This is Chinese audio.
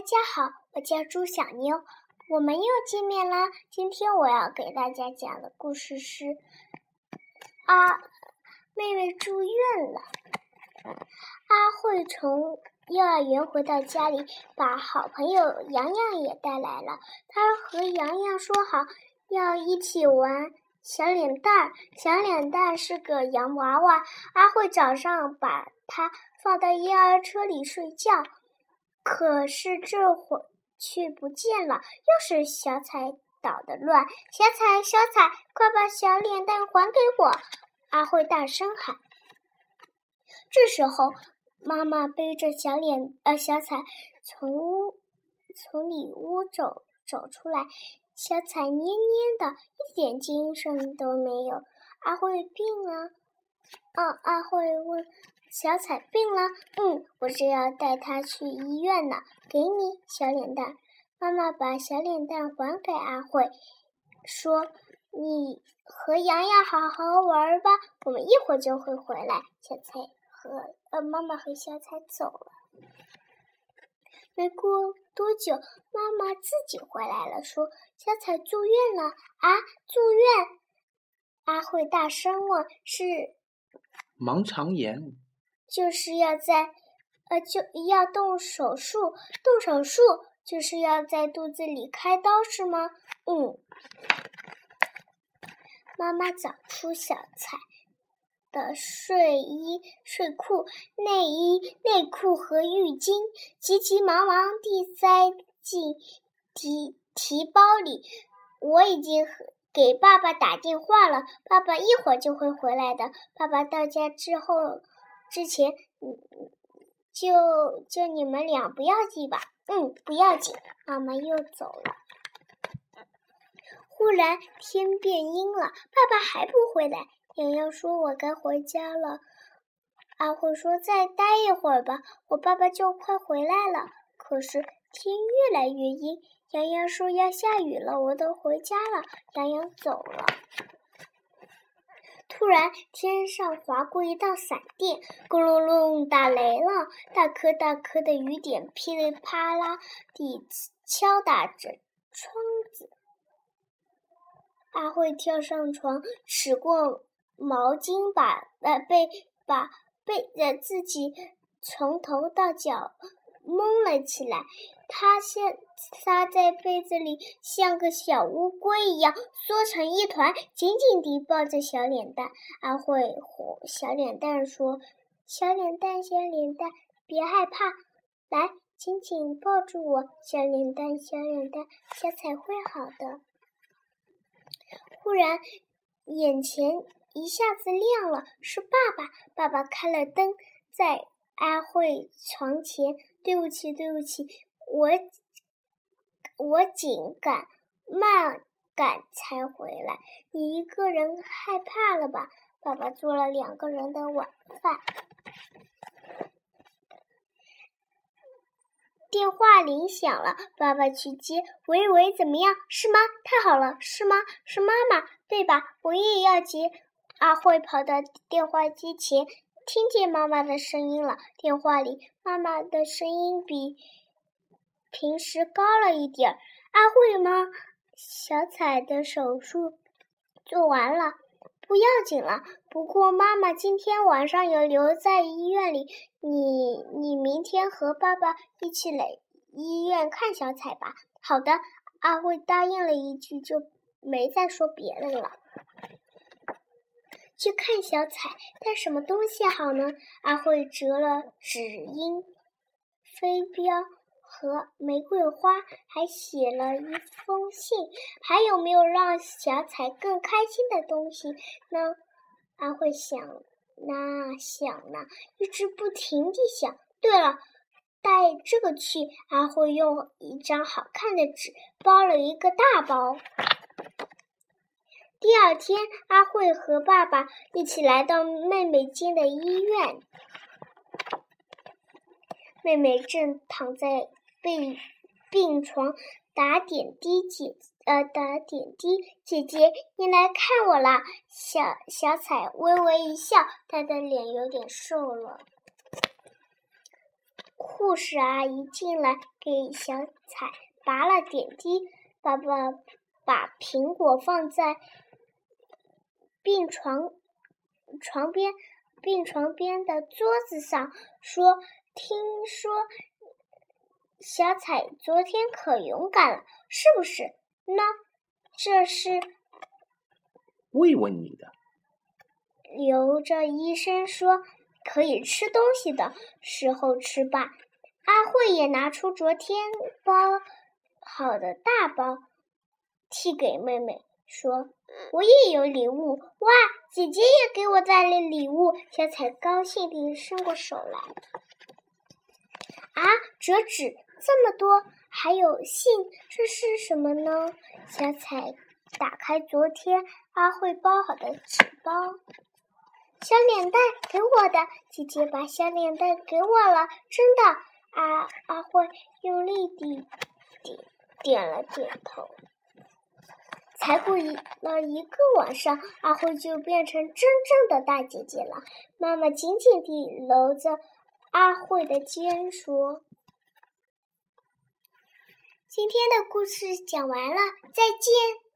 大家好，我叫朱小妞，我们又见面啦。今天我要给大家讲的故事是：阿妹妹住院了。阿慧从幼儿园回到家里，把好朋友洋洋也带来了。她和洋洋说好要一起玩小脸蛋儿。小脸蛋是个洋娃娃。阿慧早上把它放到婴儿车里睡觉。可是这会儿却不见了，又是小彩捣的乱。小彩，小彩，快把小脸蛋还给我！阿慧大声喊。这时候，妈妈背着小脸呃小彩从屋从里屋走走出来，小彩蔫蔫的，一点精神都没有。阿慧病了？啊，阿慧问。小彩病了，嗯，我正要带她去医院呢。给你，小脸蛋。妈妈把小脸蛋还给阿慧，说：“你和洋洋好好玩吧，我们一会儿就会回来。”小彩和呃，妈妈和小彩走了。没过多久，妈妈自己回来了，说：“小彩住院了啊，住院！”阿慧大声问：“是盲肠炎？”就是要在，呃，就要动手术。动手术就是要在肚子里开刀，是吗？嗯。妈妈找出小彩的睡衣、睡裤、内衣、内裤和浴巾，急急忙忙地塞进提提包里。我已经给爸爸打电话了，爸爸一会儿就会回来的。爸爸到家之后。之前，嗯，就就你们俩不要紧吧？嗯，不要紧。妈妈又走了。忽然天变阴了，爸爸还不回来。洋洋说：“我该回家了。”阿慧说：“再待一会儿吧，我爸爸就快回来了。”可是天越来越阴，洋洋说：“要下雨了，我都回家了。”洋洋走了。突然，天上划过一道闪电，咕隆隆，打雷了！大颗大颗的雨点噼里啪啦地敲打着窗子。阿慧跳上床，使过毛巾把呃被把被呃自己从头到脚蒙了起来。他现撒在被子里，像个小乌龟一样缩成一团，紧紧地抱着小脸蛋。阿慧和小脸蛋说：“小脸蛋，小脸蛋，别害怕，来，紧紧抱住我。小脸蛋，小脸蛋，小彩会好的。”忽然，眼前一下子亮了，是爸爸。爸爸开了灯，在阿慧床前。对不起，对不起。我我紧赶慢赶才回来，你一个人害怕了吧？爸爸做了两个人的晚饭。电话铃响了，爸爸去接。喂喂，怎么样？是吗？太好了，是吗？是妈妈，对吧？我也要接。阿慧跑到电话机前，听见妈妈的声音了。电话里妈妈的声音比。平时高了一点儿，阿慧吗？小彩的手术做完了，不要紧了。不过妈妈今天晚上有留在医院里，你你明天和爸爸一起来医院看小彩吧。好的，阿慧答应了一句，就没再说别的了。去看小彩，带什么东西好呢？阿慧折了纸鹰飞镖。和玫瑰花，还写了一封信。还有没有让小彩更开心的东西呢？阿慧想呐想呐，一直不停地想。对了，带这个去。阿慧用一张好看的纸包了一个大包。第二天，阿慧和爸爸一起来到妹妹进的医院。妹妹正躺在。被病床打点滴，姐呃打点滴，姐姐你来看我啦！小小彩微微一笑，她的脸有点瘦了。护士阿姨进来给小彩拔了点滴。爸爸把苹果放在病床床边病床边的桌子上，说：“听说小彩昨天可勇敢了，是不是？那这是慰问你的。”留着医生说可以吃东西的时候吃吧。阿慧也拿出昨天包好的大包，递给妹妹说：“我也有礼物哇！姐姐也给我带了礼物。”小彩高兴地伸过手来。啊，折纸这么多，还有信，这是什么呢？小彩打开昨天阿慧包好的纸包。小脸蛋给我的，姐姐把小脸蛋给我了，真的。阿阿慧用力地点点了点头。才过一了一个晚上，阿慧就变成真正的大姐姐了。妈妈紧紧地搂着阿慧的肩，说：“今天的故事讲完了，再见。”